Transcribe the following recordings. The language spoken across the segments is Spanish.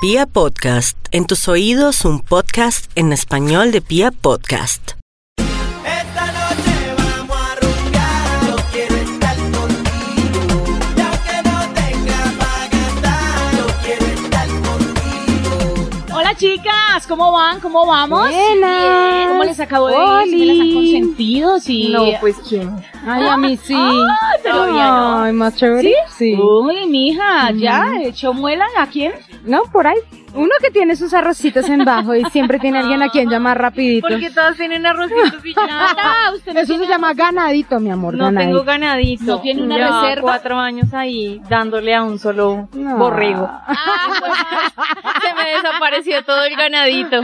Pia Podcast, en tus oídos un podcast en español de Pia Podcast. Esta noche vamos a rumbear, yo quiero estar contigo. Y aunque no tenga pa' gastar, yo quiero estar contigo. Hola chicas, ¿cómo van? ¿Cómo vamos? Buenas. ¿Cómo les acabo de ir? ¿Sí me las han consentido? Sí. No, pues quién. Ay, a mí sí. Ah, todavía no. Ay, más chévere. Sí. Uy, mija, ya, echó muela a quién? No, por ahí. Uno que tiene sus arrocitos en bajo y siempre tiene alguien a quien llamar rapidito. Porque todos tienen arrocitos y Nada, usted no Eso se llama ganadito, mi amor. no ganadito. tengo ganadito. No tiene una reserva. cuatro años ahí dándole a un solo No. borrego. Ah, pues, Se me desapareció todo el ganadito.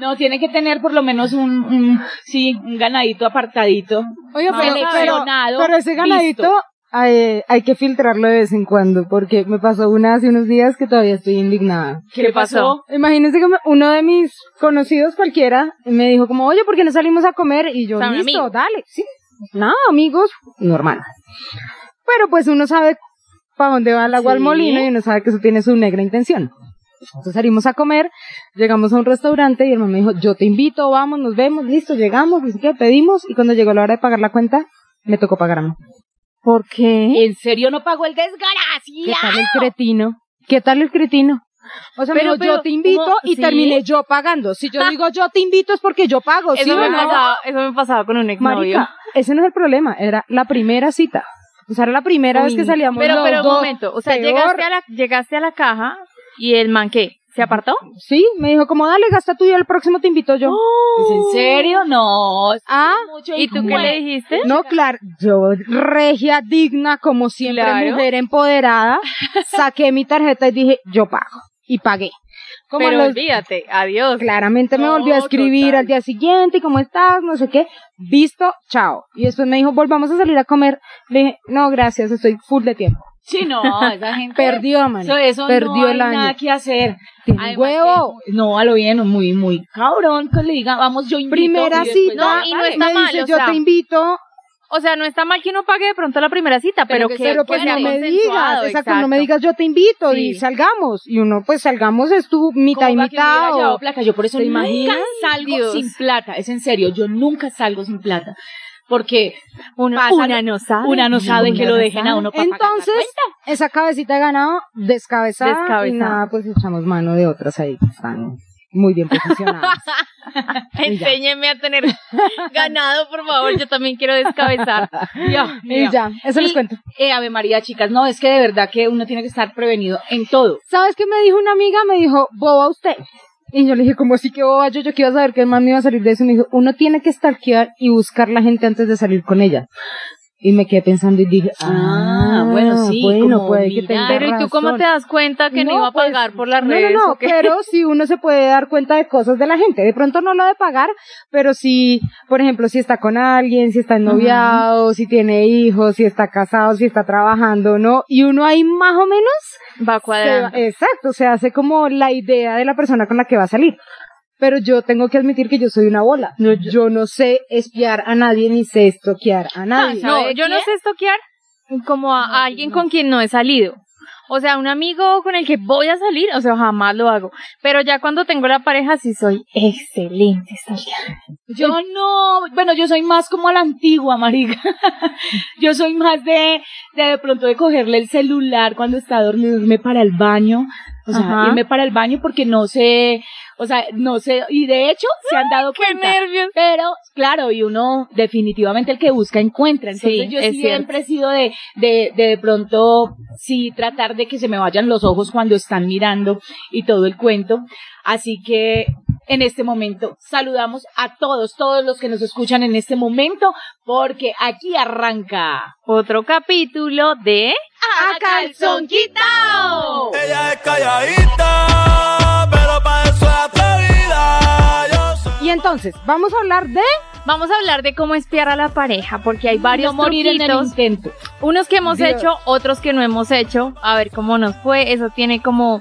no, tiene que tener por lo menos un, un- sí, un ganadito apartadito. Oye, pero, pero, Seleccionado, pero ese ganadito listo. Hay, hay que filtrarlo de vez en cuando porque me pasó una hace unos días que todavía estoy indignada. ¿Qué, le pasó? Imagínense que uno de mis conocidos cualquiera me dijo como, oye, ¿por qué no salimos a comer? Y yo, listo, amigo. dale. Sí, nada, amigos, normal. Pero pues uno sabe para dónde va el agua al Sí. molino y uno sabe que eso tiene su negra intención. Entonces salimos a comer, llegamos a un restaurante y el mamá me dijo, yo te invito, vamos, nos vemos, listo, llegamos, qué, pedimos y cuando llegó la hora de pagar la cuenta, me tocó pagar a mí. ¿Por qué? ¿En serio no pagó el ¿Qué desgracia? tal el cretino? ¿Qué tal el cretino? O sea, Pero, yo te invito ¿cómo? y ¿Sí? terminé yo pagando. Si yo digo yo te invito es porque yo pago, ¿sí Eso, o me no? pasaba, eso me pasaba con un exnovio. Ese no es el problema, era la primera cita. O sea, era la primera vez que salíamos Pero, los pero un momento. O sea, Peor. llegaste a, la, llegaste a la caja y el man, ¿qué? ¿Se apartó? Sí, me dijo, como dale, gasta tú y el próximo te invito yo. ¿Es en serio? No. Ah, mucho ¿Y tú qué le dijiste? no, claro, yo regia, digna, como siempre, Claro. mujer empoderada, saqué mi tarjeta y dije, yo pago. Y pagué. Como Pero los- olvídate, adiós. Claramente me No, volvió a escribir total. al día siguiente, ¿cómo estás? No sé qué. Visto, chao. Y después me dijo, volvamos a salir a comer. Le dije, no, gracias, estoy full de tiempo. Sí, no, esa gente. Perdió, man. Eso, eso Perdió no hay el año. nada que hacer. Tiene huevo. que- no, a lo bien, muy, muy cabrón que le diga, vamos, yo invito. Primera y cita. No, y no está me mal, dice, o yo sea, te invito, O sea, no está mal que uno pague de pronto la primera cita, pero, que, pero que pues no me digas, exacto, no me digas yo te invito y salgamos. Y uno, pues salgamos es tu mitad y ¿Cómo va que me mitad. llevado o- plata? Yo por eso ¿Te nunca imaginas? salgo Dios. sin plata. Es en serio, yo nunca salgo sin plata. Porque Uno, pasa- una no sabe. una no sabe que lo dejen a uno para Entonces, esa cabecita de ganado descabezada, y Descabezada. nada, pues echamos mano de otras ahí que están muy bien posicionadas. Enséñeme a tener ganado, por favor. Yo también quiero descabezar. Dios y ya, eso les Y, cuento. eh, Ave María, chicas, no, es que de verdad que uno tiene que estar prevenido en todo. ¿Sabes qué me dijo una amiga? Me dijo, boba usted. Y yo le dije, como así que boba? Yo, yo iba a saber el man me iba a salir de eso. Y me dijo, uno tiene que stalkear y buscar la gente antes de salir con ella. Y me quedé pensando y dije, Ah, ah, bueno, sí, bueno, como puede que mirar. tenga Pero ¿y tú cómo te das cuenta que no, No, iba a pues, pagar por las No, redes? no, no, o qué? pero si uno se puede dar cuenta de cosas de la gente. De pronto no lo de pagar, pero si, por ejemplo, si está con alguien, si está noviado, si tiene hijos, si está casado, si está trabajando, ¿no? Y uno ahí más o menos Va se va- cuadrando. exacto, se hace como la idea de la persona con la que va a salir. Pero yo tengo que admitir que yo soy una bola. yo no sé espiar a nadie ni sé estoquear a nadie. Ah, No, ¿sabe yo no sé estoquear como a, a alguien con quien no he salido. O sea, un amigo con el que voy a salir, o sea, jamás lo hago. Pero ya cuando tengo la pareja, sí soy excelente saliendo. Yo no, bueno, yo soy más como a la antigua, marica. yo soy más de, de de pronto de cogerle el celular cuando está dormido, irme para el baño. O sea, Ajá. irme para el baño porque no sé, o sea, no sé, y de hecho se han dado ¡Qué cuenta. nervios! Pero, claro, y uno definitivamente el que busca encuentra. Entonces Sí, yo siempre he sido de, de, de de pronto, sí, tratar de que se me vayan los ojos cuando están mirando y todo el cuento. Así que, en este momento, saludamos a todos, todos los que nos escuchan en este momento, porque aquí arranca. Otro capítulo de... ¡A calzón quitado! Ella es calladita, pero pa' eso es atrevida. Y entonces, vamos a hablar de Vamos a hablar de cómo espiar a la pareja, porque hay varios no morir en el truquitos. intento. Unos que hemos Dios. hecho, otros que no hemos hecho. A ver cómo nos fue. Eso tiene como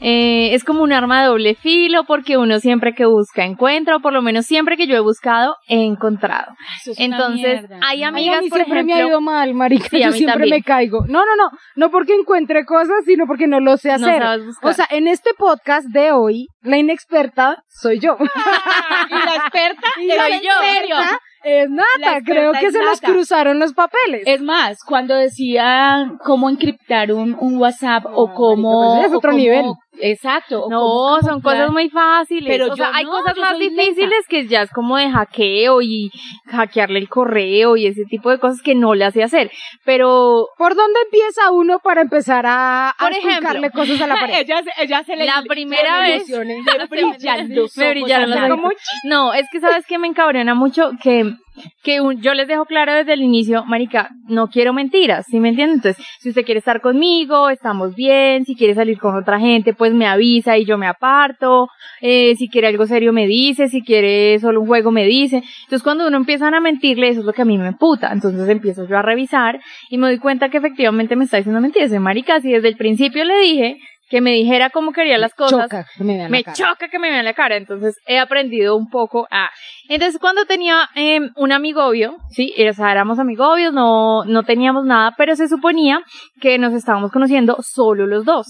eh, es como un arma de doble filo porque uno siempre que busca encuentra, o por lo menos siempre que yo he buscado, he encontrado. Eso es Entonces, hay Ay, amigas, a mí por siempre me ha ido mal, marica. Sí, yo siempre también. me caigo. No, no, no. No porque encuentre cosas, sino porque no lo sé no hacer. sabes buscar. o sea, en este podcast de hoy, la inexperta soy yo. y la experta Y es la experta es nata. Creo que se nos cruzaron los papeles. Es más, cuando decía cómo encriptar un, un WhatsApp o Ay, cómo... es otro cómo- nivel. Exacto. No, son cosas muy fáciles. Pero o sea, hay no, cosas más difíciles que ya es como de hackeo y hackearle el correo y ese tipo de cosas que no le hace hacer. Pero ¿Por dónde empieza uno para empezar a, a Por ejemplo, inculcarle cosas a la pared? ella, ella se le... La primera vez- me brillaron a los ojos. No, es que sabes que me encabrona mucho que, que un- yo les dejo claro desde el inicio, marica, no quiero mentiras, ¿sí me entienden? Entonces, si usted quiere estar conmigo, estamos bien, si quiere salir con otra gente, pues me avisa y yo me aparto, eh, si quiere algo serio me dice, si quiere solo un juego me dice. Entonces, cuando uno empieza a mentirle, eso es lo que a mí me emputa. Entonces empiezo yo a revisar y me doy cuenta que efectivamente me está diciendo mentiras. Marica, si desde el principio le dije que me dijera cómo quería las cosas, Choca que me vean la me cara. choca que me vean la cara, entonces he aprendido un poco a... Entonces cuando tenía eh, un amigovio, sí, o sea, éramos amigobios, no, no teníamos nada, pero se suponía que nos estábamos conociendo solo los dos,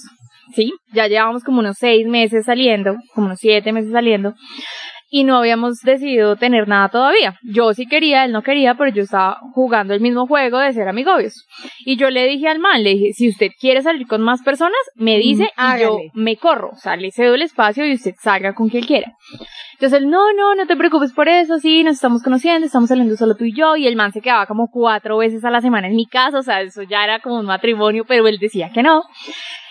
sí, ya llevábamos como unos seis meses saliendo, como unos siete meses saliendo, y no habíamos decidido tener nada todavía. Yo sí quería, él no quería, pero yo estaba jugando el mismo juego de ser amigobios. Y yo le dije al man, le dije, si usted quiere salir con más personas, me dice Mm, y yo me corro, o sea, le cedo el espacio y usted salga con quien quiera. Entonces él, no, no, no te preocupes por eso, sí, nos estamos conociendo, estamos saliendo solo tú y yo, y el man se quedaba como cuatro veces a la semana en mi casa, o sea, eso ya era como un matrimonio, pero él decía que no.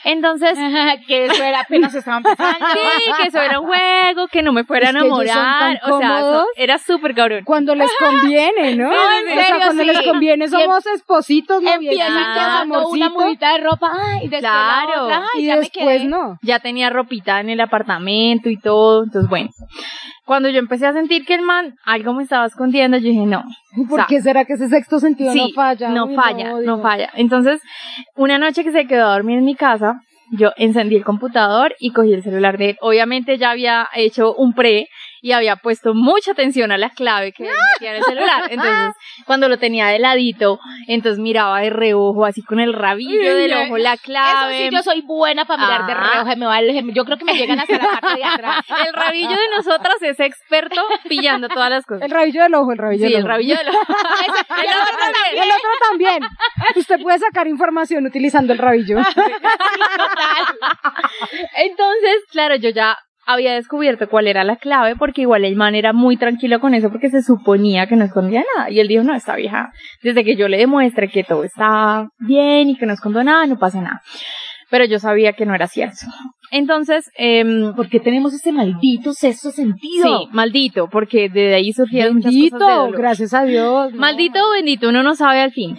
Entonces, que eso era apenas estaba empezando. sí, que eso era un juego, que no me fuera a enamorar, o sea, era súper cabrón. Cuando les conviene, ¿no? En o sea, cuando sí. les conviene somos espositos, noviecitos, quedando una amorcitos, mudita de ropa, ay, y después Claro. la otra, ay, y ya me después quedé. no. ya tenía ropita en el apartamento y todo, entonces bueno. Cuando yo empecé a sentir que el man algo me estaba escondiendo, yo dije, no, ¿Por O sea, qué será que ese sexto sentido no falla? No Uy, falla, no, Dios. falla. Entonces, una noche que se quedó a dormir en mi casa, yo encendí el computador y cogí el celular de él. Obviamente ya había hecho un pre y había puesto mucha atención a la clave que metía en el celular. Entonces, cuando lo tenía de ladito, entonces miraba de reojo, así con el rabillo del ojo, la Eso clave. sí, yo soy buena para mirar de Ah. reojo. Me vale, yo creo que me llegan hasta la parte de atrás. El rabillo de nosotras es experto pillando todas las cosas. El rabillo del ojo, el rabillo Sí, del el ojo. rabillo del ojo. El otro Y el otro también. Usted puede sacar información utilizando el rabillo. Entonces, claro, yo ya había descubierto cuál era la clave porque igual el man era muy tranquilo con eso porque se suponía que no escondía nada. Y él dijo, no, esta vieja, desde que yo le demuestre que todo está bien y que no escondo nada, no pasa nada. Pero yo sabía que no era cierto. Entonces, eh, Porque tenemos ese maldito sexto sentido. sí, maldito, porque de ahí surgieron muchas cosas de gracias a Dios. no. Maldito o bendito, uno no sabe al fin.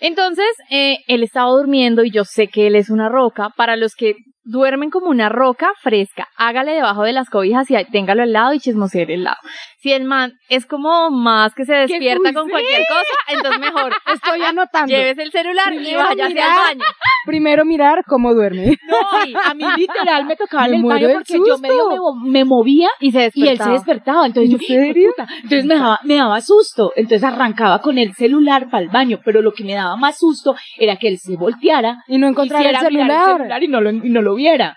Entonces, eh, él estaba durmiendo y yo sé que él es una roca. Para los que duermen como una roca fresca, hágale debajo de las cobijas y téngalo al lado y chismosee el lado. Si el man es como más que se despierta con cualquier cosa, entonces mejor Estoy anotando. lleves el celular y Primero vaya hacia el mirar. baño. Primero mirar cómo duerme. No, a mí literal me tocaba Me el baño porque yo medio me, mo- me movía Y se y él se despertaba. Entonces ¿En yo, serio? "Puta". Entonces me daba, me daba susto. Entonces arrancaba con el celular para el baño. Pero lo que me daba más susto era que él se volteara Y no encontrar el quisiera mirar celular. el celular y no lo, y no lo viera.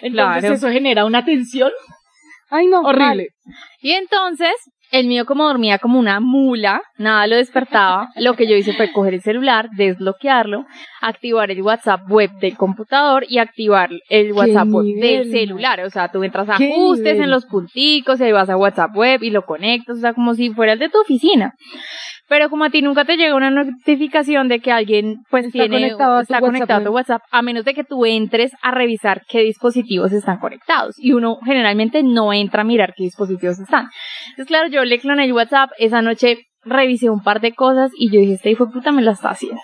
Entonces Claro. eso genera una tensión Ay, no. horrible. Y entonces, el mío como dormía como una mula, nada lo despertaba, lo que yo hice fue coger el celular, desbloquearlo, activar el WhatsApp web del computador y activar el WhatsApp web nivel, del celular. O sea, tú entras a ¿Qué ajustes nivel? en los punticos y ahí vas a WhatsApp web y lo conectas, o sea, como si fuera el de tu oficina. Pero como a ti nunca te llega una notificación de que alguien pues Está tiene conectado a está WhatsApp conectado a tu. WhatsApp, a menos de que tú entres a revisar qué dispositivos están conectados. Y uno generalmente no entra a mirar qué dispositivos están. Entonces, claro, yo le cloné el WhatsApp, esa noche revisé un par de cosas y yo dije, este hijo de puta me la está haciendo.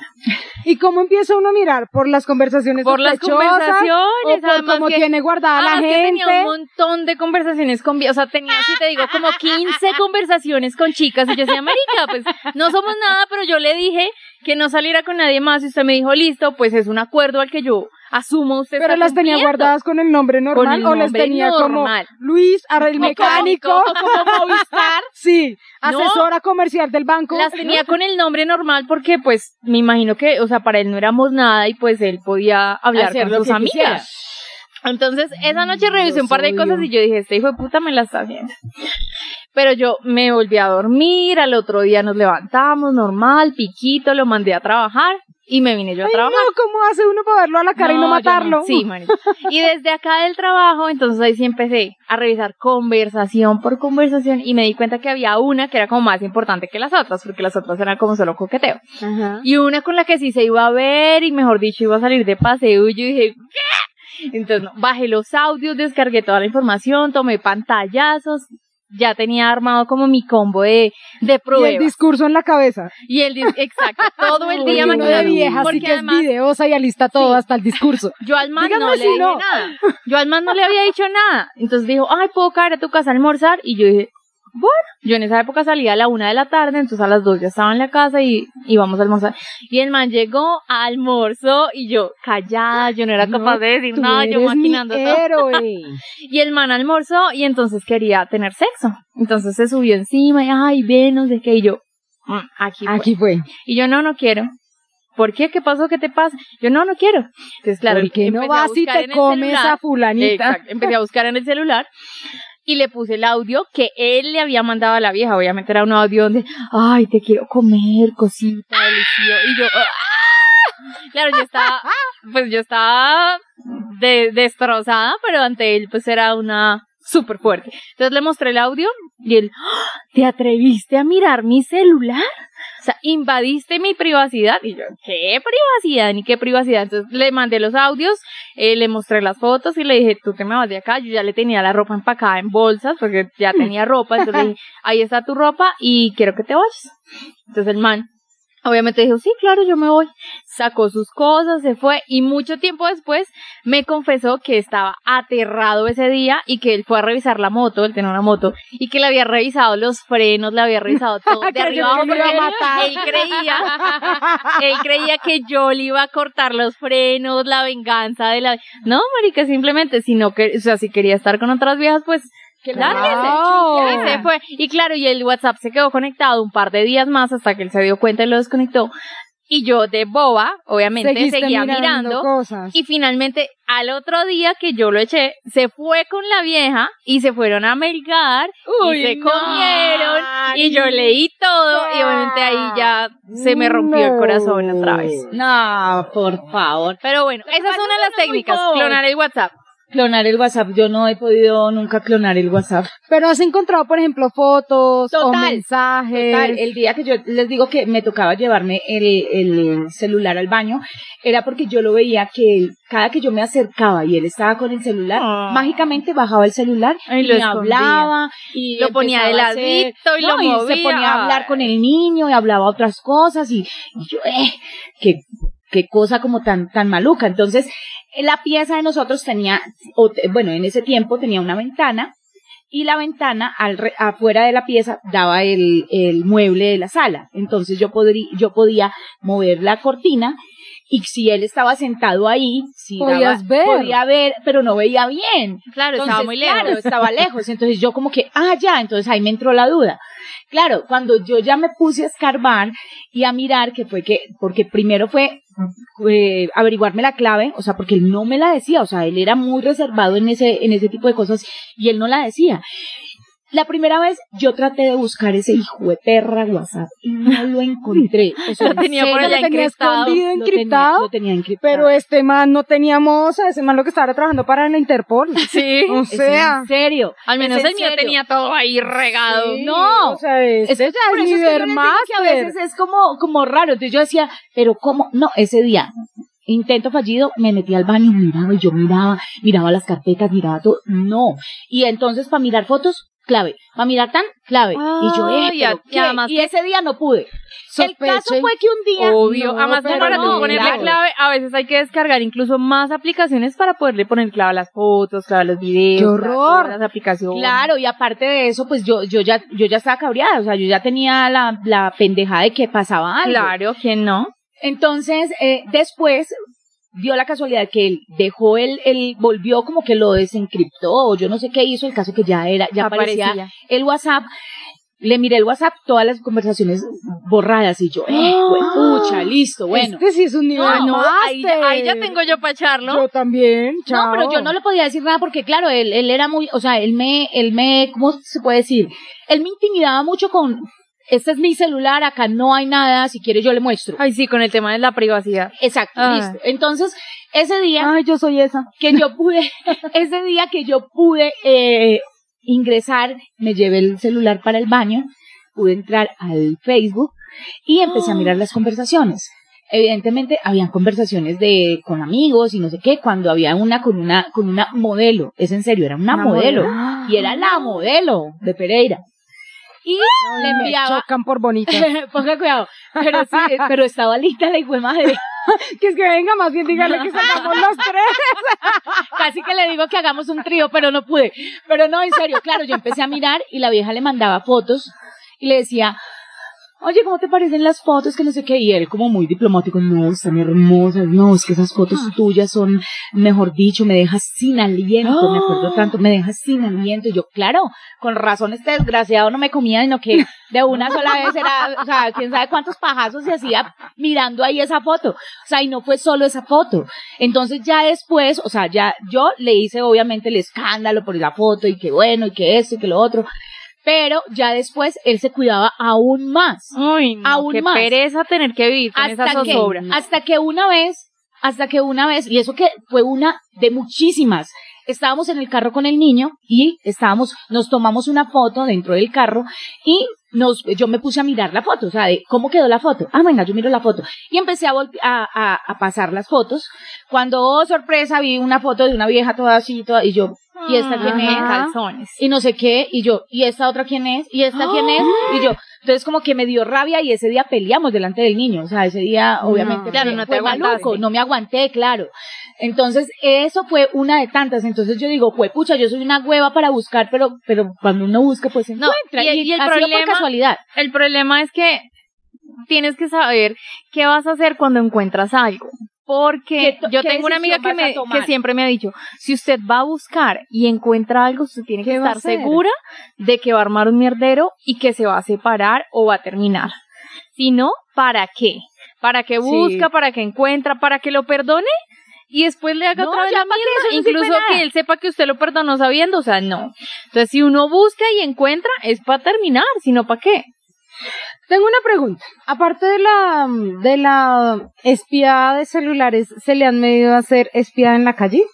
¿Y cómo empieza uno a mirar? ¿Por las conversaciones Por las conversaciones, ¿O por además cómo que- tiene guardada la gente? tenía un montón de conversaciones con, o sea, tenía, si te digo, como 15 conversaciones con chicas y yo decía, marica, pues no somos nada, pero yo le dije que no saliera con nadie más y usted me dijo, listo, pues es un acuerdo al que yo asumo usted Pero las tenía guardadas con el nombre normal el o nombre tenía normal. como Luis, el mecánico, como Movistar. sí, No. asesora comercial del banco. Las tenía con el nombre normal porque, pues, me imagino que, o sea, para él no éramos nada y pues él podía hablar Hacer con sus amigas. quisiera. Entonces, esa noche revisé Dios un par de cosas y yo dije, este hijo de puta me la está haciendo. Pero yo me volví a dormir, al otro día nos levantamos, normal, piquito, lo mandé a trabajar y me vine yo a Ay, trabajar. no, ¿cómo hace uno para verlo a la cara y No, matarlo? Sí, marica. Y desde acá del trabajo, entonces ahí sí empecé a revisar conversación por conversación y me di cuenta que había una que era como más importante que las otras, porque las otras eran como solo coqueteo. Ajá. Y una con la que sí se iba a ver y mejor dicho iba a salir de paseo y yo dije, ¿qué? Entonces no, bajé los audios, descargué toda la información, tomé pantallazos, ya tenía armado como mi combo de, de Y el pruebas. discurso en la cabeza. Y el, exacto, todo el día de maquinando. vieja, así Porque que es además videosa y alista todo, Sí. hasta el discurso. yo al man Dígame no le si dije no. nada. Yo al man no le había dicho nada. Entonces dijo, ay, ¿puedo caer a tu casa a almorzar? Y yo dije, bueno. Yo en esa época salía a la una de la tarde, entonces a las dos ya estaba en la casa y íbamos a almorzar. Y el man llegó, almorzó y yo callada, yo no era capaz No, de decir nada, yo maquinando todo. Y el man almorzó y entonces quería tener sexo. Entonces se subió encima y, ay, ve, no sé qué. Y yo, "Mm, aquí, fue". Aquí fue. Y yo, no, no quiero. ¿Por qué? ¿Qué pasó? ¿Qué te pasa? Yo, no, no quiero. Entonces, claro, ¿Por qué no vas y te comes celular. a fulanita? Exacto. Empecé a buscar en el celular y le puse el audio que él le había mandado a la vieja. Obviamente era un audio donde, ay, te quiero comer, cosita, deliciosa. Y yo, "Ah". claro, yo estaba, pues yo estaba de- destrozada, pero ante él pues era una súper fuerte. Entonces le mostré el audio y él, "Ah, ¿te atreviste a mirar mi celular? O sea, invadiste mi privacidad. Y yo, ¿qué privacidad? Ni qué privacidad. Entonces le mandé los audios, eh, le mostré las fotos y le dije, tú te me vas de acá. Yo ya le tenía la ropa empacada en bolsas porque ya tenía ropa. Entonces le dije, ahí está tu ropa y quiero que te vayas. Entonces el man, obviamente dijo, sí, claro, yo me voy. Sacó sus cosas, se fue y mucho tiempo después me confesó que estaba aterrado ese día y que él fue a revisar la moto, él tenía una moto, y que le había revisado los frenos, le había revisado todo de arriba abajo porque matar. él creía, él creía que yo le iba a cortar los frenos, la venganza de la... No, marica, simplemente, si no que, o sea, si quería estar con otras viejas, pues que Claro. y se fue. Y claro, y el WhatsApp se quedó conectado un par de días más hasta que él se dio cuenta y lo desconectó. Y yo de boba, obviamente, Seguiste seguía mirando, mirando. cosas. Y finalmente, al otro día que yo lo eché, se fue con la vieja y se fueron a melgar Uy, y se no, comieron. Y yo leí todo y obviamente ahí ya se me rompió el corazón otra vez. No, por favor. Pero bueno, esa es una de las técnicas, clonar el WhatsApp. Clonar el WhatsApp. Yo no he podido nunca clonar el WhatsApp. Pero has encontrado, por ejemplo, fotos o Total, mensajes. Total, el día que yo les digo que me tocaba llevarme el, el celular al baño, era porque yo lo veía que él, cada que yo me acercaba y él estaba con el celular, Ah. mágicamente bajaba el celular Ay, y lo me hablaba y Lo ponía de ladito y lo movía. se ponía a hablar con el niño y hablaba otras cosas y, y yo, eh, qué, qué cosa como tan, tan maluca. Entonces, la pieza de nosotros tenía, o bueno, en ese tiempo tenía una ventana y la ventana al re- afuera de la pieza daba el, el mueble de la sala. Entonces yo podría, yo podía mover la cortina y si él estaba sentado ahí, si Podías ver. podía ver, pero no veía bien. Claro, estaba muy lejos. Claro, estaba lejos. Entonces yo como que, ah, ya, entonces ahí me entró la duda. Claro, cuando yo ya me puse a escarbar y a mirar, que fue que, porque primero fue eh, averiguarme la clave, o sea, porque él no me la decía, o sea, él era muy reservado en ese, en ese tipo de cosas y él no la decía. La primera vez yo traté de buscar ese hijo de perra WhatsApp y no lo encontré. O sea, Lo tenía en por allá lo tenía encriptado. escondido, lo tenía- encriptado. Lo tenía encriptado. Pero este man no teníamos, ese man lo que estaba trabajando para la Interpol. Sí. O ¿Es sea, en serio. Al menos ¿Es en el mío tenía todo ahí regado. sí, No. o sea, este Es- por es es que yo les digo que a veces es como, como raro. Entonces yo decía, pero ¿cómo? No, ese día, intento fallido, me metí al baño y miraba y yo miraba, miraba las carpetas, miraba todo. No. Y entonces para mirar fotos, clave. Para mirar tan, clave. y yo, eh, pero y ¿qué? además y que- ese día no pude. El caso fue que un día... Obvio, No, además que para no, tú ponerle claro. clave, a veces hay que descargar incluso más aplicaciones para poderle poner clave a las fotos, clave a los videos, ¡Qué a horror! las aplicaciones. Claro, y aparte de eso, pues yo, yo ya, yo ya estaba cabreada, o sea, yo ya tenía la, la pendejada de que pasaba algo. Claro, ¿quién no? Entonces, eh, después, dio la casualidad que él dejó el, el volvió como que lo desencriptó, o yo no sé qué hizo, el caso que ya era, ya aparecía Aparecía. el WhatsApp. Le miré el WhatsApp, todas las conversaciones borradas y yo, eh, pucha, listo, bueno. Este sí es un nivel Ah, no, ahí, ahí ya tengo yo para echarlo. Yo también, chao. No, pero yo no le podía decir nada porque, claro, él, él era muy, o sea, él me, él me, ¿cómo se puede decir? Él me intimidaba mucho con, este es mi celular, acá no hay nada, si quiere yo le muestro. Ay, sí, con el tema de la privacidad. Exacto, Ah. listo. Entonces, ese día Ay, yo soy esa. que yo pude, ese día que yo pude eh, ingresar, me llevé el celular para el baño, pude entrar al Facebook y empecé a mirar las conversaciones. Evidentemente habían conversaciones de con amigos y no sé qué, cuando había una con una con una modelo, es en serio, era una, Una modelo, modelo. y era la modelo de Pereira. Y le Me enviaba chocan por bonita. Ponga cuidado, pero sí, pero estaba lista la hijo de madre. que es que venga, más bien dígale que salgamos los tres. Casi que le digo que hagamos un trío, pero no pude. Pero no, en serio, claro, yo empecé a mirar y la vieja le mandaba fotos y le decía, oye, ¿cómo te parecen las fotos? Que no sé qué. Y él como muy diplomático, no, están hermosas, no, es que esas fotos tuyas son, mejor dicho, me dejas sin aliento, me acuerdo tanto, me dejas sin aliento. Y yo, claro, con razón este desgraciado no me comía, sino que de una sola vez era, o sea, quién sabe cuántos pajazos se hacía mirando ahí esa foto. O sea, y no fue solo esa foto. Entonces ya después, o sea, ya yo le hice obviamente el escándalo por la foto y que bueno, y que esto y que lo otro. Pero ya después él se cuidaba aún más. No, Aún qué más. pereza tener que vivir con esa Hasta que, zozobra. hasta que una vez, hasta que una vez, y eso que fue una de muchísimas, estábamos en el carro con el niño y estábamos, nos tomamos una foto dentro del carro y nos, yo me puse a mirar la foto, o sea, de cómo quedó la foto. Ah, venga, yo miro la foto. Y empecé a, a, a, a pasar las fotos. Cuando, oh, sorpresa, vi una foto de una vieja toda así, toda, y yo, ¿y esta quién es? calzones. y no sé qué, y yo, ¿y esta otra quién es? ¿Y esta quién es? Y yo, entonces como que me dio rabia y ese día peleamos delante del niño, o sea, ese día obviamente Claro, no te fue maluco, no me aguanté, claro. Entonces, eso fue una de tantas, entonces yo digo, pues pucha, yo soy una hueva para buscar, pero pero cuando uno busca pues se No, encuentra y- y el problema- por casualidad. El problema es que tienes que saber qué vas a hacer cuando encuentras algo. Porque ¿Qué to- yo tengo una amiga que, me, que siempre me ha dicho, si usted va a buscar y encuentra algo, usted tiene que ¿Qué va a estar segura de que va a armar un mierdero y que se va a separar o va a terminar. Si no, ¿para qué? ¿Para qué busca? ¿Para qué encuentra? ¿Para que lo perdone? Y después le haga No, otra vez la mierda, incluso que él sepa que usted lo perdonó sabiendo, o sea, no. Entonces, si uno busca y encuentra, es para terminar, si no, ¿para qué? Tengo una pregunta. Aparte de la, de la espiada de celulares, ¿se le han medido a hacer espiada en la calle?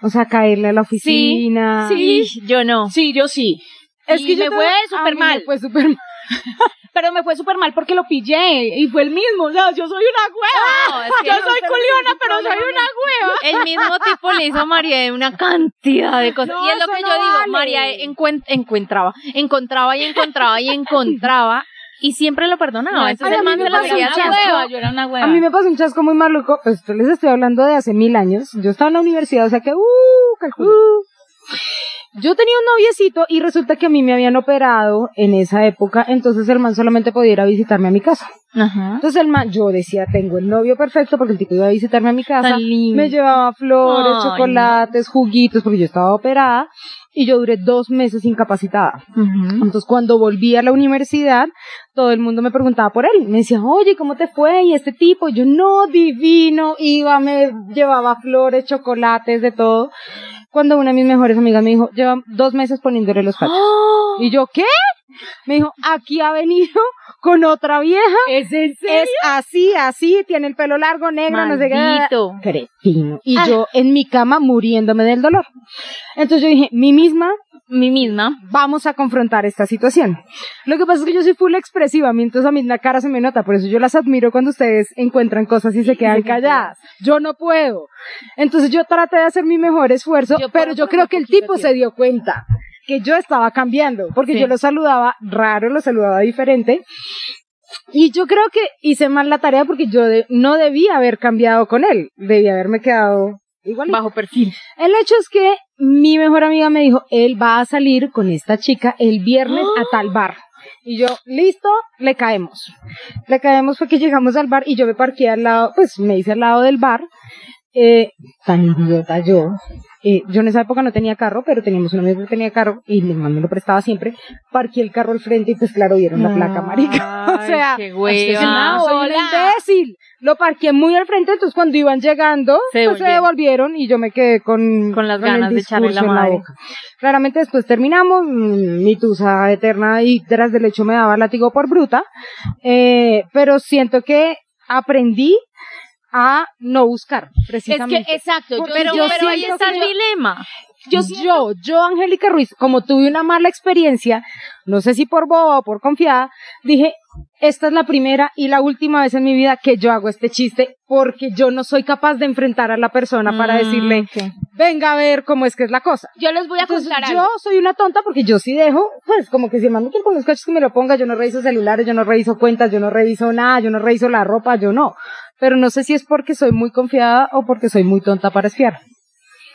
O sea, caerle a la oficina. sí. yo no. Sí, yo sí. Es Y que yo me te- fue súper mal. Me fue súper mal. Pero me fue súper mal porque lo pillé y fue el mismo, o sea, yo soy una hueva. No, es que yo no, soy culiona, pero soy una hueva. El mismo tipo le hizo a María de una cantidad de cosas. No, y es lo que no yo digo, vale. María encuen- encontraba, encontraba y encontraba y encontraba y siempre lo perdonaba. No, Entonces a el mí man me se la hueva, yo era una hueva. A mí me pasó un chasco muy maluco. Pues esto les estoy hablando de hace mil años. Yo estaba en la universidad, o sea que, uh, calculé. Yo tenía un noviecito y resulta que a mí me habían operado en esa época, entonces el man solamente podía ir a visitarme a mi casa. Ajá. Entonces el man, yo decía, tengo el novio perfecto porque el tipo iba a visitarme a mi casa. Me llevaba flores, Ay, chocolates, juguitos, porque yo estaba operada y yo duré dos meses incapacitada. Entonces, cuando volví a la universidad, todo el mundo me preguntaba por él. Me decía, oye, ¿cómo te fue? Y este tipo, Y yo, no, divino, iba, me llevaba flores, chocolates, de todo. Cuando una de mis mejores amigas me dijo, lleva dos meses poniéndole los cachos. Y yo, ¿qué? Me dijo, aquí ha venido con otra vieja. ¿Es en serio? Es así, así, tiene el pelo largo, negro, no sé qué. Cretino. Y Ah. yo en mi cama muriéndome del dolor. Entonces yo dije, mi misma, Mi misma. vamos a confrontar esta situación. Lo que pasa es que yo soy full expresiva, a mí entonces a mí la cara se me nota, por eso yo las admiro cuando ustedes encuentran cosas y se quedan calladas. Yo no puedo. Entonces yo traté de hacer mi mejor esfuerzo, Yo pero yo creo que el tipo se dio cuenta que yo estaba cambiando, porque Sí. yo lo saludaba raro, lo saludaba diferente. Y yo creo que hice mal la tarea porque yo de- no debía haber cambiado con él, debía haberme quedado Bajo perfil. El hecho es que mi mejor amiga me dijo, él va a salir con esta chica el viernes a tal bar. Y yo, listo, le caemos. Le caemos fue que llegamos al bar y yo me parqué al lado, pues me hice al lado del bar. Eh, tan idiota yo. Eh, yo en esa época no tenía carro, pero teníamos un amigo que tenía carro y mi mamá me lo prestaba siempre. Parqué el carro al frente y pues claro, vieron la placa, marica. O sea, qué es una hueva. soy una imbécil. Lo parqué muy al frente, entonces cuando iban llegando, Se pues se devolvieron. y yo me quedé con, Con las ganas de echarle la madre. boca. Claramente después terminamos, mm, mi tusa eterna y tras del hecho me daba látigo por bruta, eh, pero siento que aprendí a no buscar, Es que, precisamente. exacto, yo, Pero, yo pero ahí está el que- dilema. yo yo, yo, Angélica Ruiz, como tuve una mala experiencia, no sé si por boba o por confiada, dije, esta es la primera y la última vez en mi vida que yo hago este chiste porque yo no soy capaz de enfrentar a la persona para Mm, decirle, venga a ver cómo es que es la cosa. yo les voy a Entonces, contar yo soy una tonta porque yo sí dejo, pues como que si el man me quiere con los cachos que me lo ponga, yo no reviso celulares, yo no reviso cuentas, yo no reviso nada, yo no reviso la ropa, yo no. Pero no sé si es porque soy muy confiada o porque soy muy tonta para espiar.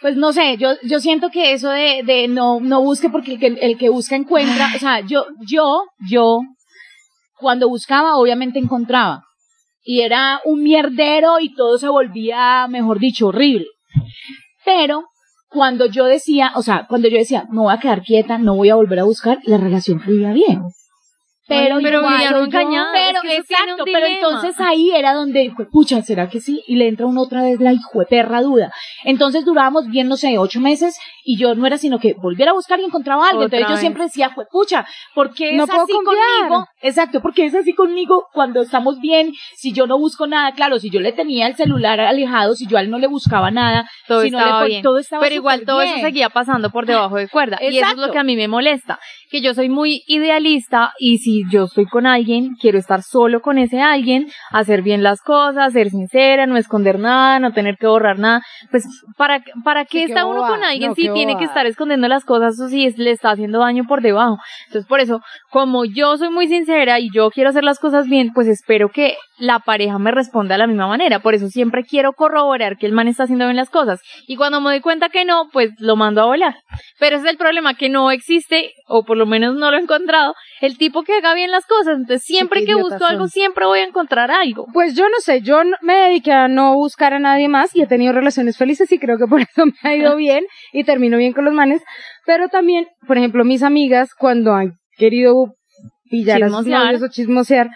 Pues no sé, yo, yo siento que eso de, de no, no busque porque el que, el que busca encuentra, o sea, yo, yo, yo, cuando buscaba obviamente encontraba. Y era un mierdero y todo se volvía, mejor dicho, horrible. Pero cuando yo decía, o sea, cuando yo decía, me voy a quedar quieta, no voy a volver a buscar, la relación fluía bien. Pero, Ay, pero igual yo- Pero es que exacto, pero entonces ahí era donde, fue, pucha, ¿será que sí? Y le entra una otra vez la hijo de perra duda. Entonces durábamos bien, no sé, ocho meses y yo no era sino que volviera a buscar y encontraba algo. Otra Entonces yo siempre decía, fue, pucha, ¿por qué es No así conmigo? Exacto, porque es así conmigo cuando estamos bien, si yo no busco nada, claro, si yo le tenía el celular alejado, si yo a él no le buscaba nada, Todo si no estaba le pon- bien. todo estaba Pero igual todo eso seguía pasando por debajo de cuerda. Y eso es lo que a mí me molesta. Que yo soy muy idealista y si yo estoy con alguien, quiero estar solo con ese alguien, hacer bien las cosas, ser sincera, no esconder nada, no tener que borrar nada. Pues, ¿para, para qué Sí, qué está uno con alguien No, si tiene que estar escondiendo las cosas o si es- le está haciendo daño por debajo? Entonces, por eso, como yo soy muy sincera y yo quiero hacer las cosas bien, pues espero que la pareja me responda de la misma manera. Por eso siempre quiero corroborar que el man está haciendo bien las cosas. Y cuando me doy cuenta que no, pues lo mando a volar. Pero ese es el problema, que no existe, o por lo menos no lo he encontrado, el tipo que haga bien las cosas. Entonces, siempre que busco algo, siempre voy a encontrar algo. Pues yo no sé, yo me dediqué a no buscar a nadie más y he tenido relaciones felices y creo que por eso me ha ido bien y termino bien con los manes. Pero también, por ejemplo, mis amigas cuando han querido pillar a sus o chismosear,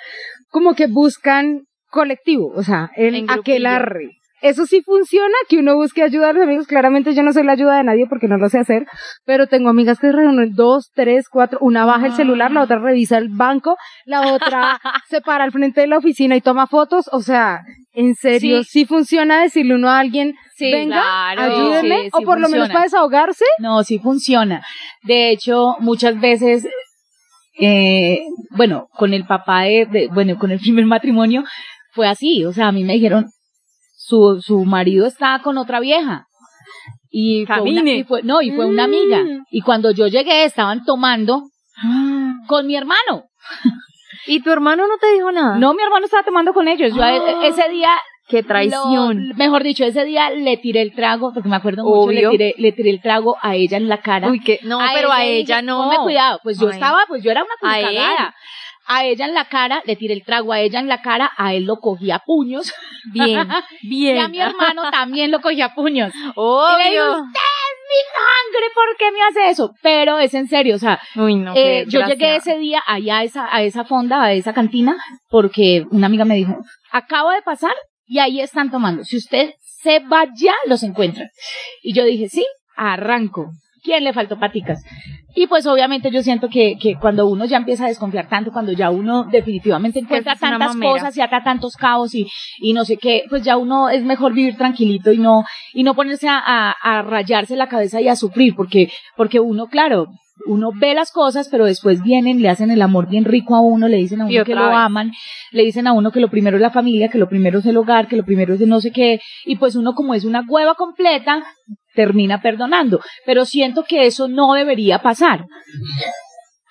como que buscan colectivo, o sea, el aquelarre. Eso sí funciona, que uno busque ayuda a los amigos. Claramente yo no soy la ayuda de nadie porque no lo sé hacer, pero tengo amigas que reúnen dos, tres, cuatro, una baja el celular, la otra revisa el banco, la otra se para al frente de la oficina y toma fotos. O sea, en serio, sí, funciona decirle uno a alguien, Sí, venga, claro, ayúdeme, sí, o por lo menos para desahogarse. No, sí funciona. De hecho, muchas veces, eh, bueno, con el papá de, de- bueno, con el primer matrimonio, fue así. O sea, a mí me dijeron, su, su marido estaba con otra vieja. Y fue, una, Camine. y fue- no, y fue una amiga. Mm. Y cuando yo llegué, estaban tomando con mi hermano. ¿Y tu hermano no te dijo nada? No, mi hermano estaba tomando con ellos. Yo Ah. ese día Qué traición. lo- mejor dicho, ese día le tiré el trago, porque me acuerdo mucho, le tiré, le tiré el trago a ella en la cara. Uy, que, no, pero a ella no. Ponme cuidado, pues yo Ay. estaba, pues yo era una cagada. A ella en la cara, le tiré el trago a ella en la cara, a él lo cogía a puños. Bien, bien. Y a mi hermano también lo cogía a puños. Y le digo, Obvio. usted es mi sangre, ¿por qué me hace eso? Pero es en serio, o sea, Uy, no, eh, yo llegué ese día allá a esa, a esa fonda, a esa cantina, porque una amiga me dijo, acabo de pasar y ahí están tomando. Si usted se va ya, los encuentra. Y yo dije, sí, arranco. ¿Quién le faltó paticas? Y pues obviamente yo siento que, que cuando uno ya empieza a desconfiar tanto, cuando ya uno definitivamente encuentra tantas cosas y ata tantos cabos y, y no sé qué, pues ya uno es mejor vivir tranquilito y no, y no ponerse a, a, a rayarse la cabeza y a sufrir, porque, porque uno, claro, uno ve las cosas, pero después vienen, le hacen el amor bien rico a uno, le dicen a uno que lo vez. aman, le dicen a uno que lo primero es la familia, que lo primero es el hogar, que lo primero es de no sé qué, y pues uno como es una hueva completa, termina perdonando. Pero siento que eso no debería pasar.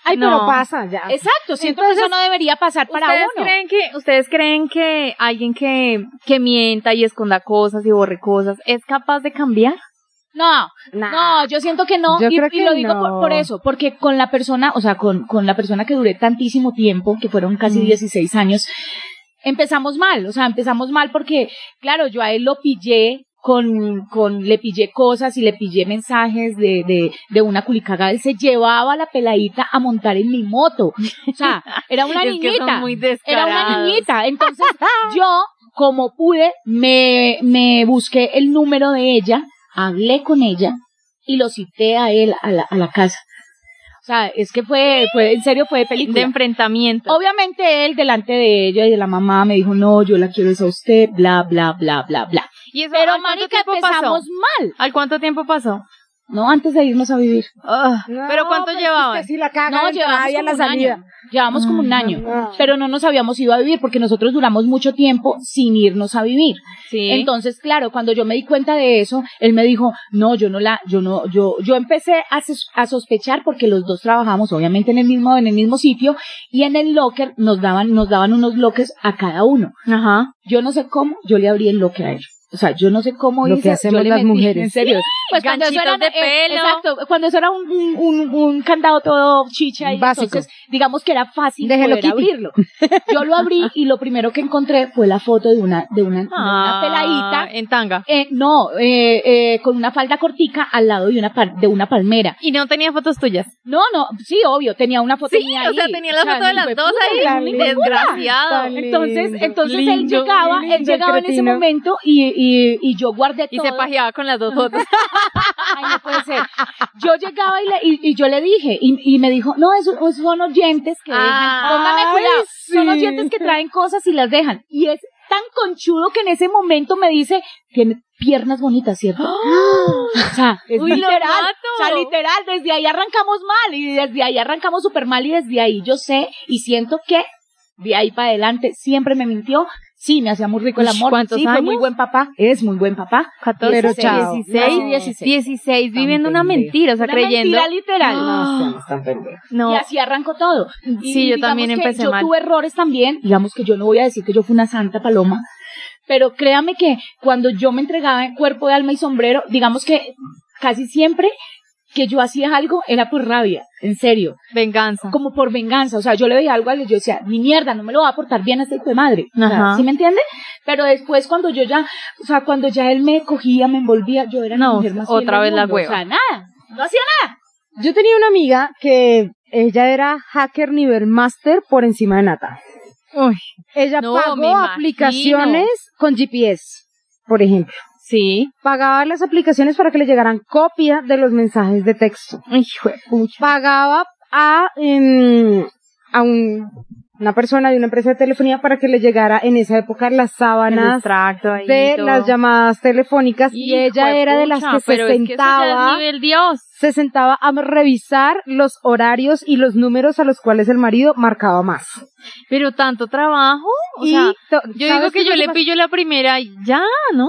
Ay, No. pero pasa ya. Exacto, siento que eso no debería pasar para ¿Ustedes uno. creen que ustedes creen que alguien que que mienta y esconda cosas y borre cosas es capaz de cambiar? No, Nah. no, yo siento que no, Yo y, creo y que lo digo no. por, por eso, porque con la persona, o sea, con, con la persona que duré tantísimo tiempo, que fueron casi Mm. 16 años, empezamos mal, o sea, empezamos mal porque, claro, yo a él lo pillé con, con, le pillé cosas y le pillé mensajes de, de, de una culicaga. Él se llevaba a la peladita a montar en mi moto. O sea, era una Es niñita. muy Era una niñita. Entonces, yo, como pude, me, me busqué el número de ella, hablé con ella y lo cité a él a la, a la casa. O sea, es que fue, fue, en serio fue de película. De enfrentamiento. Obviamente él delante de ella y de la mamá me dijo, no, yo la quiero es a usted, bla, bla, bla, bla, bla. Y eso, Pero ¿al cuánto marica, tiempo pasó? empezamos mal. ¿Al cuánto tiempo pasó? No, antes de irnos a vivir. Ah, ¿Pero cuánto es llevaban? que sí la caga No, llevamos como la un salida. año. Llevamos como un año. Ah. Pero no nos habíamos ido a vivir porque nosotros duramos mucho tiempo sin irnos a vivir. Sí. Entonces, claro, cuando yo me di cuenta de eso, él me dijo, no, yo no la, yo no, yo, yo empecé a, sos- a sospechar porque los dos trabajamos obviamente en el mismo, en el mismo sitio y en el locker nos daban, nos daban unos lockers a cada uno. Ajá. Yo no sé cómo, yo le abrí el locker a él. O sea, yo no sé cómo Lo hice, que yo hacemos las metí, mujeres. En serio. Pues cuando eso era de eh, pelo. exacto, cuando eso era un, un, un, un candado todo chicha y Básico. entonces digamos que era fácil poder Kitty. abrirlo. Yo lo abrí y lo primero que encontré fue la foto de una de una, de una Ah, peladita En tanga. eh, no, eh, eh, con una falda cortica al lado de una pal- de una palmera. Y no tenía fotos tuyas. No, no, sí, obvio, tenía una foto Sí, mía o sea, tenía la O sea, foto de las dos ahí. Desgraciado. Entonces, lindo, entonces él llegaba, lindo él llegaba en ese momento y, y, y yo guardé Y todo. se pajeaba con las dos fotos. Ay, no puede ser. Yo llegaba y, le, y, y yo le dije, y, y me dijo, no, esos, esos son oyentes que dejan, Ah, póngame son oyentes que traen cosas y las dejan. Y es tan conchudo que en ese momento me dice, tiene piernas bonitas, ¿cierto? O sea, es Uy, literal. O sea, literal, desde ahí arrancamos mal y desde ahí arrancamos súper mal y desde ahí yo sé y siento que de ahí para adelante siempre me mintió. Sí, me hacía muy rico el amor. ¿cuántos sí, fue muy años? buen papá. Es muy buen papá. 14, Pero chao. 16, No. 16, 16 viviendo una mentira, o sea, Una creyendo. mentira literal. No. No, Y así arrancó todo. Y Sí, yo también empecé yo mal. tuve errores también. Digamos que yo no voy a decir que yo fui una santa paloma. Pero créame que cuando yo me entregaba en cuerpo de alma y sombrero, digamos que casi siempre que yo hacía algo era por rabia, en serio, venganza. como por venganza. O sea, yo le veía algo a él y yo decía, ni mierda, no me lo va a portar bien a este hijo de madre. O sea, Ajá. ¿Sí me entiende? Pero después cuando yo ya, o sea, cuando ya él me cogía, me envolvía, yo era No, mujer más otra vez la hueva. O sea, nada. No hacía nada. Yo tenía una amiga que ella era hacker nivel máster por encima de Nata. Uy, Ella No, pagó aplicaciones con GPS, por ejemplo. Sí. Pagaba las aplicaciones para que le llegaran copia de los mensajes de texto. Hijo de pucha. Pagaba a, em, a un- una persona de una empresa de telefonía para que le llegara en esa época las sábanas de todo. las llamadas telefónicas y ella de era de las que se pero es que sentaba nivel Dios. Se sentaba a revisar los horarios y los números a los cuales el marido marcaba más. Pero tanto trabajo. O y sea, yo ¿sabes digo que yo le pasa? pillo la primera y ya, ¿no?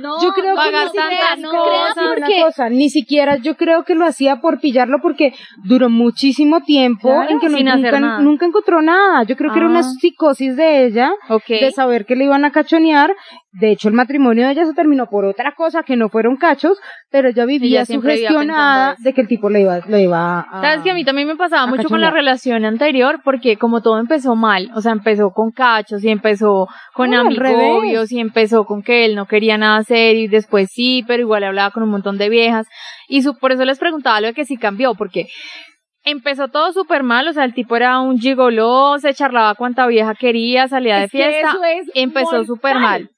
No, Yo creo que siquiera, tantas no, cosas, una cosa, ni siquiera yo creo que lo hacía por pillarlo porque duró muchísimo tiempo Claro, en que no- sin hacer nunca, nada. nunca encontró nada. Yo creo que era una Ah. psicosis de ella Ok. de saber que le iban a cachonear. De hecho, el matrimonio de ella se terminó por otra cosa que no fueron cachos, pero ella vivía Ella vivía sugestionada de que el tipo le iba, le iba a... Sabes que a mí también me pasaba mucho con la relación anterior, porque como todo empezó mal, o sea, empezó con cachos y empezó con No, al amigobios y empezó con que él no quería nada serio y después sí, pero igual hablaba con un montón de viejas. Y su- por eso les preguntaba lo de que sí cambió, porque empezó todo súper mal, o sea, el tipo era un gigoló, se charlaba cuanta vieja quería, salía de Es que fiesta, eso es empezó súper mal.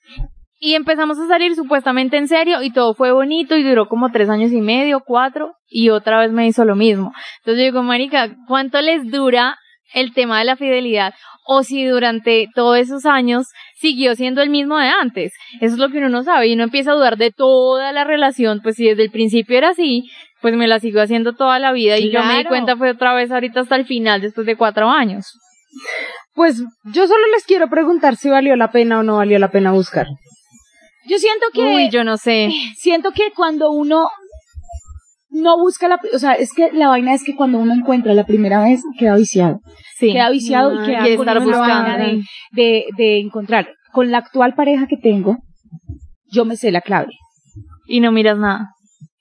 Y empezamos a salir supuestamente en serio y todo fue bonito y duró como tres años y medio, cuatro, y otra vez me hizo lo mismo. Entonces yo digo, marica, ¿cuánto les dura el tema de la fidelidad? O si durante todos esos años siguió siendo el mismo de antes. Eso es lo que uno no sabe y uno empieza a dudar de toda la relación, pues si desde el principio era así, pues me la sigo haciendo toda la vida y yo me di cuenta fue otra vez ahorita hasta el final, después de cuatro años. Pues yo solo les quiero preguntar si valió la pena o no valió la pena buscar. Yo siento que Uy, yo no sé. siento que cuando uno no busca la, o sea, es que la vaina es que cuando uno encuentra la primera vez queda viciado, Sí. queda viciado y queda que con estar una vaina de, de, de encontrar. Con la actual pareja que tengo, yo me sé la clave. Y no miras nada.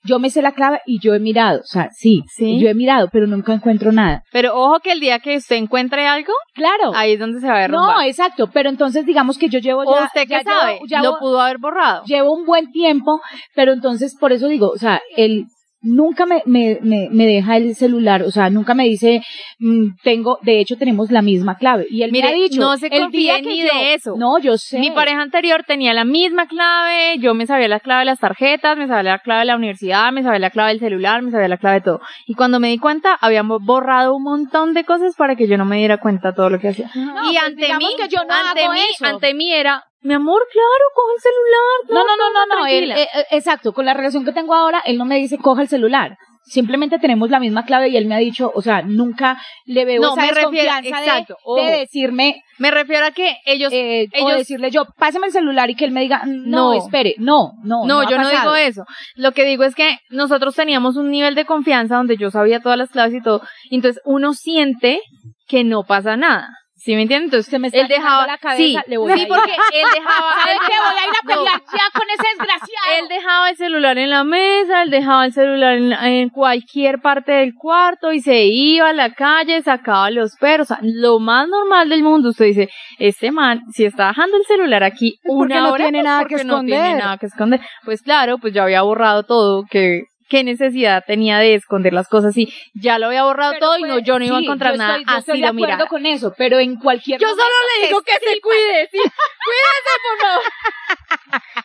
Yo me sé la clave y yo he mirado, o sea, sí, Sí. yo he mirado, pero nunca encuentro nada. Pero ojo que el día que usted encuentre algo, Claro. ahí es donde se va a derrumbar. no, exacto, pero entonces digamos que yo llevo o ya, usted ya que sabe, llevo- ya lo pudo haber borrado. llevo un buen tiempo, pero entonces por eso digo, o sea, él nunca me, me, me, me deja el celular, o sea, nunca me dice, mm, tengo, de hecho tenemos la misma clave. Y él Mire, me ha dicho, no se el día que ni yo- de eso. No, yo sé. Mi pareja anterior tenía la misma clave, yo me sabía la clave de las tarjetas, me sabía la clave de la universidad, me sabía la clave del celular, me sabía la clave de todo. Y cuando me di cuenta, habíamos borrado un montón de cosas para que yo no me diera cuenta de todo lo que hacía. No, y pues ante mí, que yo no ante hago mí, eso. ante mí era, mi amor, claro, coge el celular. No, no, no, no, no, él, eh, eh, exacto, con la relación que tengo ahora, él no me dice coja el celular. Simplemente tenemos la misma clave y él me ha dicho, o sea, nunca le veo No, esa me refiero- desconfianza exacto, de, decirme, Me refiero a que ellos, eh, o ellos- decirle yo, pásame el celular y que él me diga, no, No. espere, no, no, No, ha yo no pasado". digo eso. Lo que digo es que nosotros teníamos un nivel de confianza donde yo sabía todas las claves y todo. y Entonces uno siente que no pasa nada. ¿Sí me entiendes? Entonces Se me está él dejaba la cabeza, sí, le voy a ir. porque él dejaba ¿Sabes él qué? dejaba- Voy a ir a no, ya con ese desgraciado. él dejaba el celular en la mesa, él dejaba el celular en, en cualquier parte del cuarto y se iba a la calle, sacaba los perros. O sea, lo más normal del mundo. Usted dice, este man, si está dejando el celular aquí porque una no hora, tiene pues nada porque que no tiene nada que esconder. Pues claro, pues ya había borrado todo, que qué necesidad tenía de esconder las cosas y ya lo había borrado Pero todo y pues, no yo no iba a encontrar yo nada estoy, yo así estoy de acuerdo con eso, pero en cualquier Yo solo le digo que se cuide, sí. Cuídese, por favor.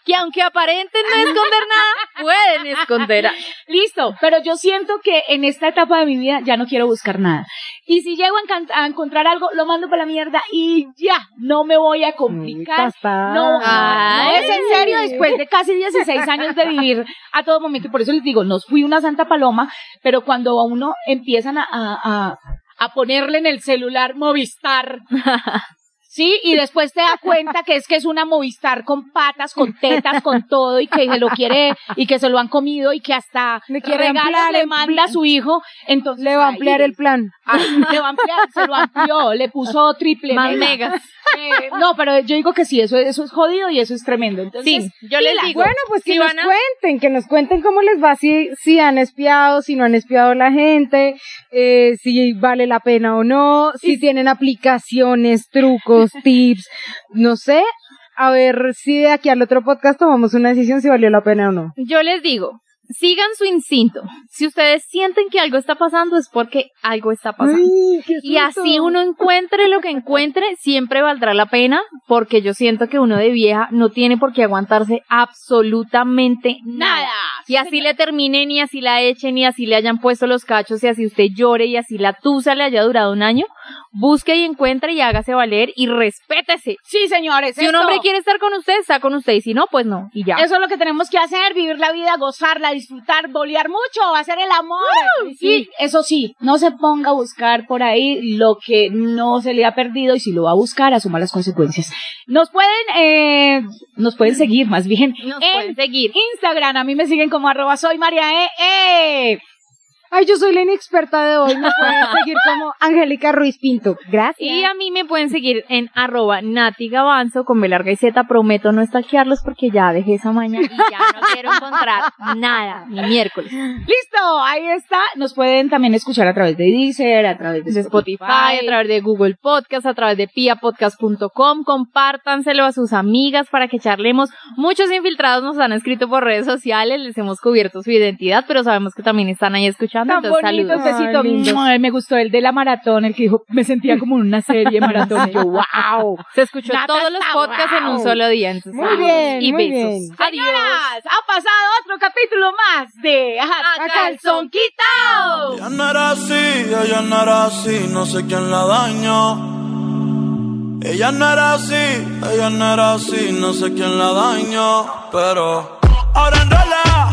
que aunque aparenten no esconder nada, pueden esconder. a- Listo, pero yo siento que en esta etapa de mi vida ya no quiero buscar nada. Y si llego a, encontrar algo, lo mando para la mierda y ya, no me voy a complicar. No, no, no es en serio, después de casi 16 años de vivir a todo momento, y por eso les digo, nos fui una santa paloma, pero cuando a uno empiezan a, a, a- a ponerle en el celular Movistar, Sí, y después te da cuenta que es que es una Movistar con patas, con tetas, con todo, y que se lo quiere, y que se lo han comido, y que hasta Le quiere regalos ampliar le manda a su hijo. Entonces, Le va a ampliar el plan. ay, le va a ampliar, se lo amplió, le puso triple Más mega. megas. Eh, no, pero yo digo que sí, eso, eso es jodido y eso es tremendo. Entonces, Sí, yo les digo. Bueno, pues que si nos a- cuenten, que nos cuenten cómo les va, si, si han espiado, si no han espiado la gente, eh, si vale la pena o no, si tienen aplicaciones, trucos, tips, no sé, a ver si de aquí al otro podcast tomamos una decisión si valió la pena o no. Yo les digo, sigan su instinto. Si ustedes sienten que algo está pasando es porque algo está pasando. Ay, Y así uno encuentre lo que encuentre, siempre valdrá la pena, porque yo siento que uno de vieja no tiene por qué aguantarse absolutamente nada. Y así le terminen, y así la echen, y así le hayan puesto los cachos, y así usted llore, y así la tusa le haya durado un año, busque y encuentre y hágase valer y respétese. Sí, señores. Si un hombre quiere estar con usted, está con usted, y si no, pues no, y ya. Eso es lo que tenemos que hacer, vivir la vida, gozarla, disfrutar, bolear mucho, hacer el amor. sí, eso sí, no se ponga a buscar por ahí lo que no se le ha perdido y si lo va a buscar, asuma las consecuencias. Nos pueden, eh, nos pueden seguir más bien Nos en pueden seguir. Instagram. A mí me siguen como arroba soy María E. E. Ay, yo soy la inexperta de hoy, me pueden seguir como Angélica Ruiz Pinto. Gracias. Y a mí me pueden seguir en arroba Nati Gavanzo con B larga y Z. Prometo no stalkearlos porque ya dejé esa maña y ya no quiero encontrar nada, ni miércoles. Listo, ahí está. Nos pueden también escuchar a través de Deezer, a través de, De Spotify, a través de Google Podcast, a través de piapodcast.com. Compártanselo a sus amigas para que charlemos. Muchos infiltrados nos han escrito por redes sociales, les hemos cubierto su identidad, pero sabemos que también están ahí escuchando. Tan bonito saludos. besito. Ay, me gustó el de la maratón, el que dijo, me sentía como en una serie de maratón. Y yo, wow. Se escuchó Nata todos los podcasts en un solo día. Entonces, Muy bien, y muy besos. bien. Adiós. Señoras, ha pasado otro capítulo más de A, A Calzón Quitao. Ella no era así, ella no era así, no sé quién la dañó. Ella no era así, ella no era así, no sé quién la dañó. Pero ahora enrola